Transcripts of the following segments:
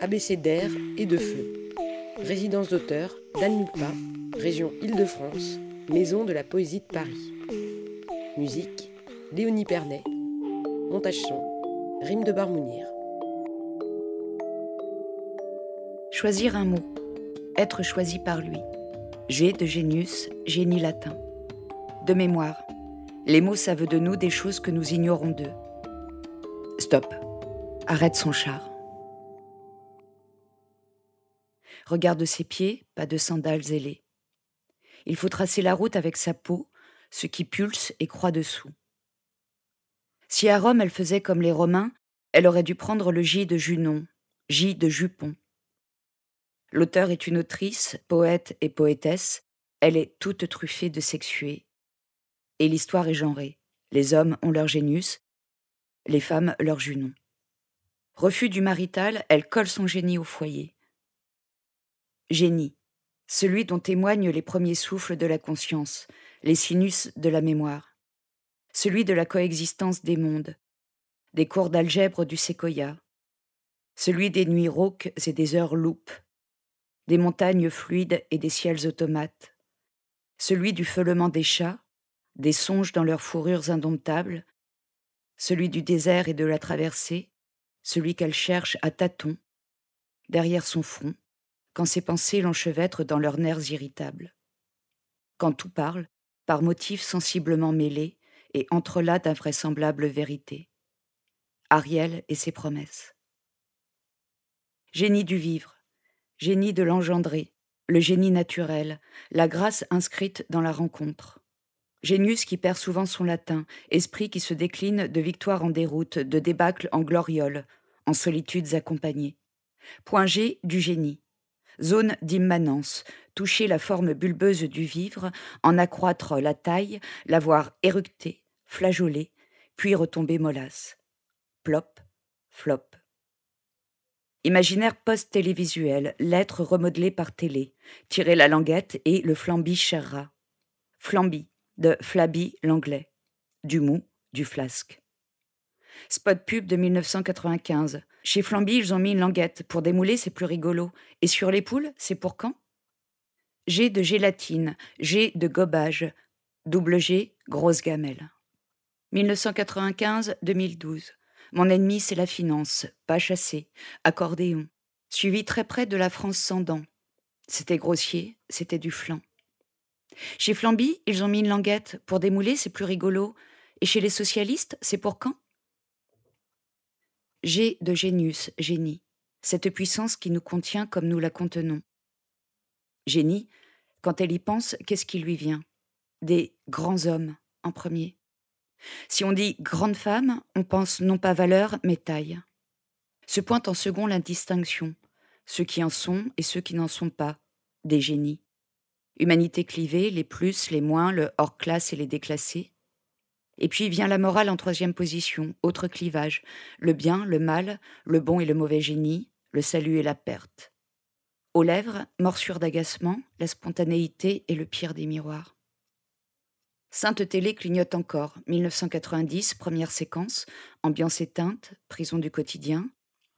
ABC d'air et de feu. Résidence d'auteur Mulpa, région Île-de-France, maison de la poésie de Paris. Musique Léonie Pernet. Montage son Rime de Barmounir. Choisir un mot. Être choisi par lui. G de génius, génie latin. De mémoire. Les mots savent de nous des choses que nous ignorons d'eux. Stop. Arrête son char. Regarde ses pieds, pas de sandales ailées. Il faut tracer la route avec sa peau, ce qui pulse et croît dessous. Si à Rome elle faisait comme les Romains, elle aurait dû prendre le J de Junon, J de Jupon. L'auteur est une autrice, poète et poétesse, elle est toute truffée de sexués. Et l'histoire est genrée. Les hommes ont leur génius, les femmes leur Junon. Refus du marital, elle colle son génie au foyer. Génie, celui dont témoignent les premiers souffles de la conscience, les sinus de la mémoire, celui de la coexistence des mondes, des cours d'algèbre du séquoia, celui des nuits rauques et des heures loupes, des montagnes fluides et des ciels automates, celui du feulement des chats, des songes dans leurs fourrures indomptables, celui du désert et de la traversée, celui qu'elle cherche à tâtons, derrière son front, quand ses pensées l'enchevêtrent dans leurs nerfs irritables. Quand tout parle, par motifs sensiblement mêlés et entrelats d'invraisemblables vérités. Ariel et ses promesses. Génie du vivre, génie de l'engendrer, le génie naturel, la grâce inscrite dans la rencontre. Génius qui perd souvent son latin, esprit qui se décline de victoire en déroute, de débâcle en gloriole, solitudes accompagnées. Point G du génie, zone d'immanence, toucher la forme bulbeuse du vivre, en accroître la taille, la voir éructer, flageoler, puis retomber mollasse. Plop, flop. Imaginaire post-télévisuel, lettre remodelée par télé, tirer la languette et le flambi cherra. Flambi, de Flabby l'anglais. Du mou, du flasque. Spot pub de 1995. Chez Flamby, ils ont mis une languette. Pour démouler, c'est plus rigolo. Et sur les poules, c'est pour quand? G de gélatine, G de gobage, double G, grosse gamelle. 1995-2012. Mon ennemi, c'est la finance, pas chassé, accordéon, suivi très près de la France sans dents. C'était grossier, c'était du flanc. Chez Flamby, ils ont mis une languette. Pour démouler, c'est plus rigolo. Et chez les socialistes, c'est pour quand? G de génius, génie, cette puissance qui nous contient comme nous la contenons. Génie, quand elle y pense, qu'est-ce qui lui vient? Des grands hommes, en premier. Si on dit grande femme, on pense non pas valeur, mais taille. Se pointe en second la distinction, ceux qui en sont et ceux qui n'en sont pas, des génies. Humanité clivée, les plus, les moins, le hors-classe et les déclassés. Et puis vient la morale en troisième position, autre clivage, le bien, le mal, le bon et le mauvais génie, le salut et la perte. Aux lèvres, morsure d'agacement, la spontanéité et le pire des miroirs. Sainte Télé clignote encore, 1990, première séquence, ambiance éteinte, prison du quotidien.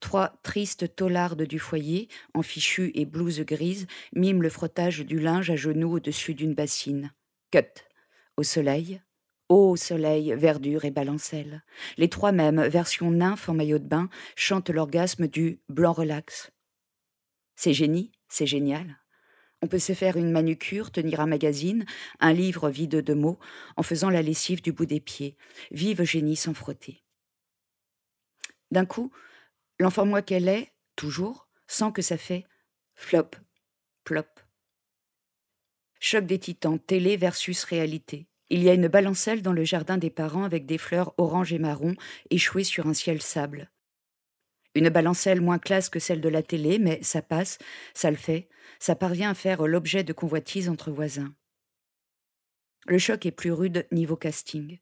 Trois tristes taulardes du foyer, en fichu et blouse grise, miment le frottage du linge à genoux au-dessus d'une bassine. Cut. Au soleil, Ô soleil, verdure et balancelle. Les trois mêmes, version nymphes en maillot de bain, chantent l'orgasme du blanc relax. C'est génie, c'est génial. On peut se faire une manucure, tenir un magazine, un livre vide de mots, en faisant la lessive du bout des pieds. Vive génie sans frotter. D'un coup, l'enfant moi qu'elle est, toujours, sent que ça fait flop, plop. Choc des titans, télé versus réalité. Il y a une balancelle dans le jardin des parents avec des fleurs orange et marron échouées sur un ciel sable. Une balancelle moins classe que celle de la télé, mais ça passe, ça le fait, ça parvient à faire l'objet de convoitises entre voisins. Le choc est plus rude niveau casting.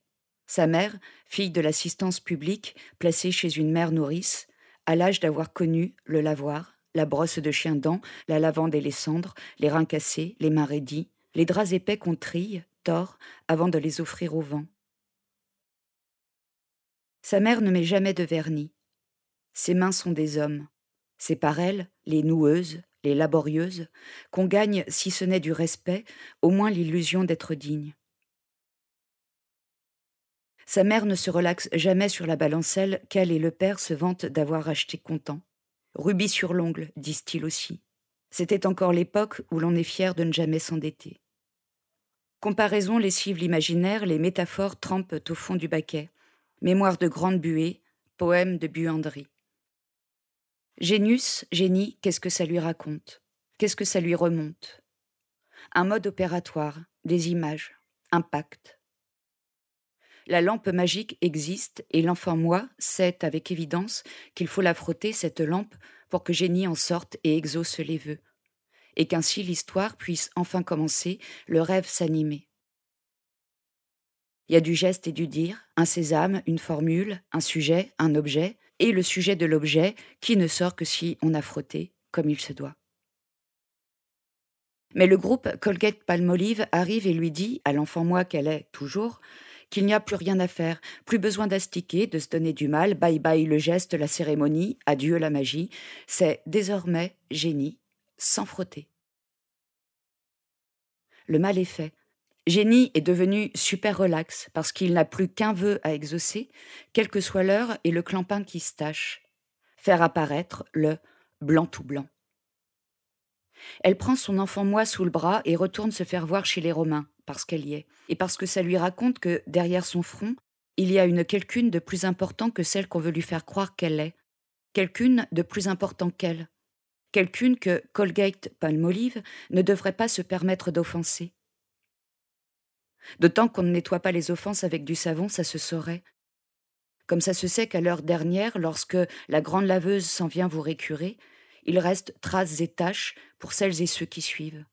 Sa mère, fille de l'assistance publique, placée chez une mère nourrice, à l'âge d'avoir connu le lavoir, la brosse de chien dents, la lavande et les cendres, les reins cassés, les mains raidies, les draps épais qu'on trille, avant de les offrir au vent. Sa mère ne met jamais de vernis. Ses mains sont des hommes. C'est par elles, les noueuses, les laborieuses, qu'on gagne, si ce n'est du respect, au moins l'illusion d'être digne. Sa mère ne se relaxe jamais sur la balancelle qu'elle et le père se vantent d'avoir acheté content. Rubis sur l'ongle, disent-ils aussi. C'était encore l'époque où l'on est fier de ne jamais s'endetter. Comparaison lessive l'imaginaire, les métaphores trempent au fond du baquet. Mémoire de grande buée, poème de buanderie. Génius, génie, qu'est-ce que ça lui raconte? Qu'est-ce que ça lui remonte? Un mode opératoire, des images, un pacte. La lampe magique existe et l'enfant moi sait avec évidence qu'il faut la frotter, cette lampe, pour que Génie en sorte et exauce les vœux, et qu'ainsi l'histoire puisse enfin commencer, le rêve s'animer. Il y a du geste et du dire, un sésame, une formule, un sujet, un objet, et le sujet de l'objet qui ne sort que si on a frotté comme il se doit. Mais le groupe Colgate Palmolive arrive et lui dit, à l'enfant moi qu'elle est toujours, qu'il n'y a plus rien à faire, plus besoin d'astiquer, de se donner du mal, bye bye le geste, la cérémonie, adieu la magie, c'est désormais génie, sans frotter. Le mal est fait, Génie est devenu super relax parce qu'il n'a plus qu'un vœu à exaucer, quelle que soit l'heure et le clampin qui se tâche. Faire apparaître le blanc tout blanc. Elle prend son enfant moi sous le bras et retourne se faire voir chez les Romains, parce qu'elle y est, et parce que ça lui raconte que, derrière son front, il y a une quelqu'une de plus important que celle qu'on veut lui faire croire qu'elle est, quelqu'une de plus important qu'elle, quelqu'une que Colgate Palmolive ne devrait pas se permettre d'offenser. D'autant qu'on ne nettoie pas les offenses avec du savon, ça se saurait. Comme ça se sait qu'à l'heure dernière, lorsque la grande laveuse s'en vient vous récurer, il reste traces et taches pour celles et ceux qui suivent.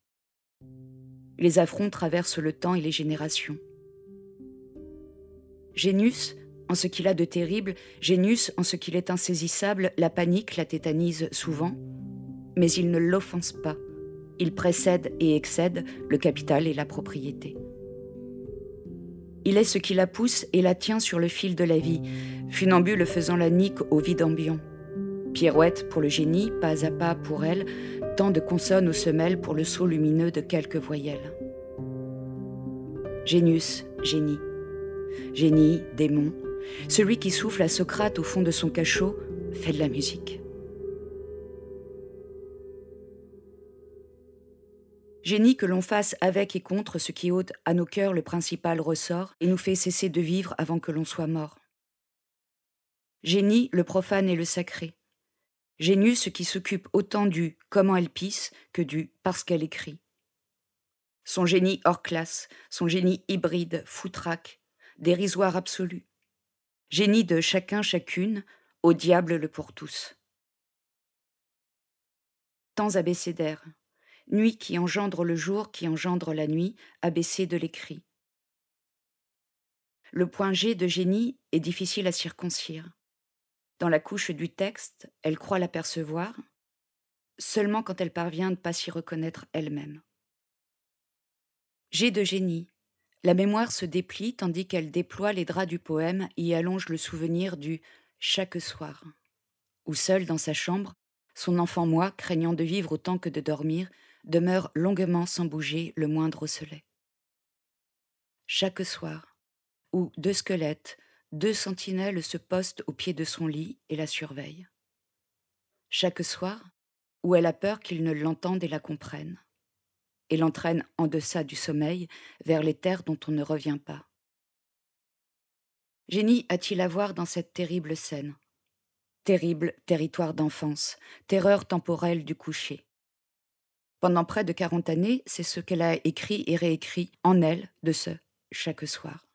Les affronts traversent le temps et les générations. Génus, en ce qu'il a de terrible, Génus, en ce qu'il est insaisissable, la panique la tétanise souvent, mais il ne l'offense pas. Il précède et excède le capital et la propriété. Il est ce qui la pousse et la tient sur le fil de la vie, funambule faisant la nique au vide ambiant. Pirouette pour le génie, pas à pas pour elle, tant de consonnes aux semelles pour le saut lumineux de quelques voyelles. Génius, génie. Génie, démon. Celui qui souffle à Socrate au fond de son cachot fait de la musique. Génie que l'on fasse avec et contre ce qui ôte à nos cœurs le principal ressort et nous fait cesser de vivre avant que l'on soit mort. Génie le profane et le sacré. ce qui s'occupe autant du comment elle pisse que du parce qu'elle écrit. Son génie hors classe, son génie hybride, foutraque, dérisoire absolu. Génie de chacun chacune, au diable le pour tous. Temps abécédaire, nuit qui engendre le jour, qui engendre la nuit, abaissée de l'écrit. Le point G de génie est difficile à circoncire. Dans la couche du texte, elle croit l'apercevoir, seulement quand elle parvient ne pas s'y reconnaître elle-même. G de génie. La mémoire se déplie tandis qu'elle déploie les draps du poème et allonge le souvenir du chaque soir, où seul dans sa chambre, son enfant moi, craignant de vivre autant que de dormir, demeure longuement sans bouger le moindre osselet. Chaque soir, où deux squelettes, deux sentinelles se postent au pied de son lit et la surveillent. Chaque soir, où elle a peur qu'ils ne l'entendent et la comprennent, et l'entraînent en deçà du sommeil vers les terres dont on ne revient pas. Génie a-t-il à voir dans cette terrible scène? Terrible territoire d'enfance, terreur temporelle du coucher. Pendant près de quarante années, c'est ce qu'elle a écrit et réécrit en elle de ce chaque soir.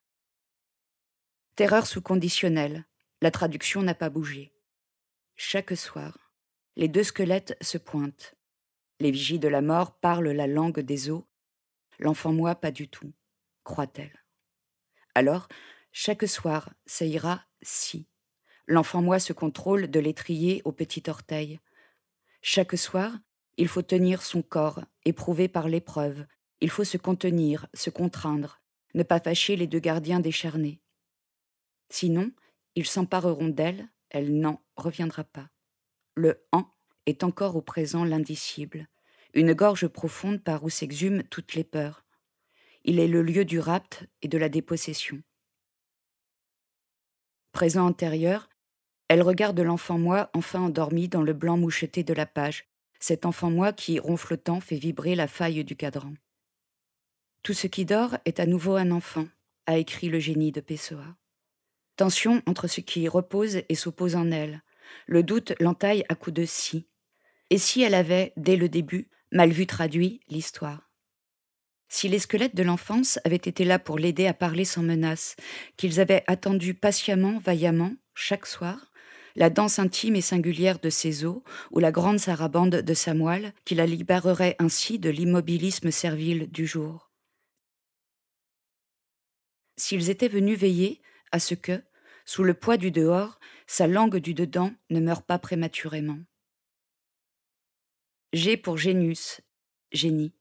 Terreur sous conditionnel, la traduction n'a pas bougé. Chaque soir, les deux squelettes se pointent. Les vigies de la mort parlent la langue des eaux. L'enfant moi pas du tout, croit-elle. Alors, chaque soir, ça ira si. L'enfant moi se contrôle de l'étrier au petit orteil. Chaque soir, il faut tenir son corps, éprouvé par l'épreuve. Il faut se contenir, se contraindre, ne pas fâcher les deux gardiens décharnés. Sinon, ils s'empareront d'elle, elle n'en reviendra pas. Le en est encore au présent l'indicible, une gorge profonde par où s'exhument toutes les peurs. Il est le lieu du rapt et de la dépossession. Présent antérieur, elle regarde l'enfant moi enfin endormi dans le blanc moucheté de la page, cet enfant moi qui, ronflotant, fait vibrer la faille du cadran. Tout ce qui dort est à nouveau un enfant, a écrit le génie de Pessoa. Tension entre ce qui repose et s'oppose en elle. Le doute l'entaille à coups de si. Et si elle avait, dès le début, mal vu traduit l'histoire? Si les squelettes de l'enfance avaient été là pour l'aider à parler sans menace, qu'ils avaient attendu patiemment, vaillamment, chaque soir, la danse intime et singulière de ses os, ou la grande sarabande de sa moelle, qui la libérerait ainsi de l'immobilisme servile du jour. S'ils étaient venus veiller à ce que, sous le poids du dehors, sa langue du dedans ne meure pas prématurément. G pour Génus, génie.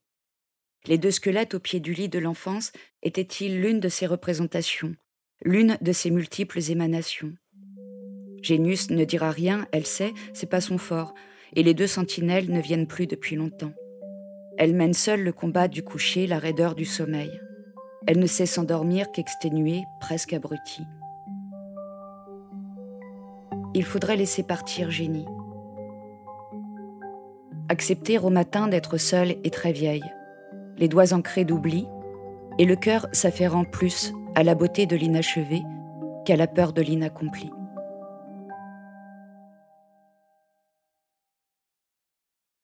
Les deux squelettes au pied du lit de l'enfance étaient-ils l'une de ses représentations, l'une de ses multiples émanations? Génus ne dira rien, elle sait, c'est pas son fort, et les deux sentinelles ne viennent plus depuis longtemps. Elle mène seule le combat du coucher, la raideur du sommeil. Elle ne sait s'endormir qu'exténuée, presque abrutie. Il faudrait laisser partir Génie. Accepter au matin d'être seule et très vieille, les doigts ancrés d'oubli, et le cœur s'affairant plus à la beauté de l'inachevé qu'à la peur de l'inaccompli.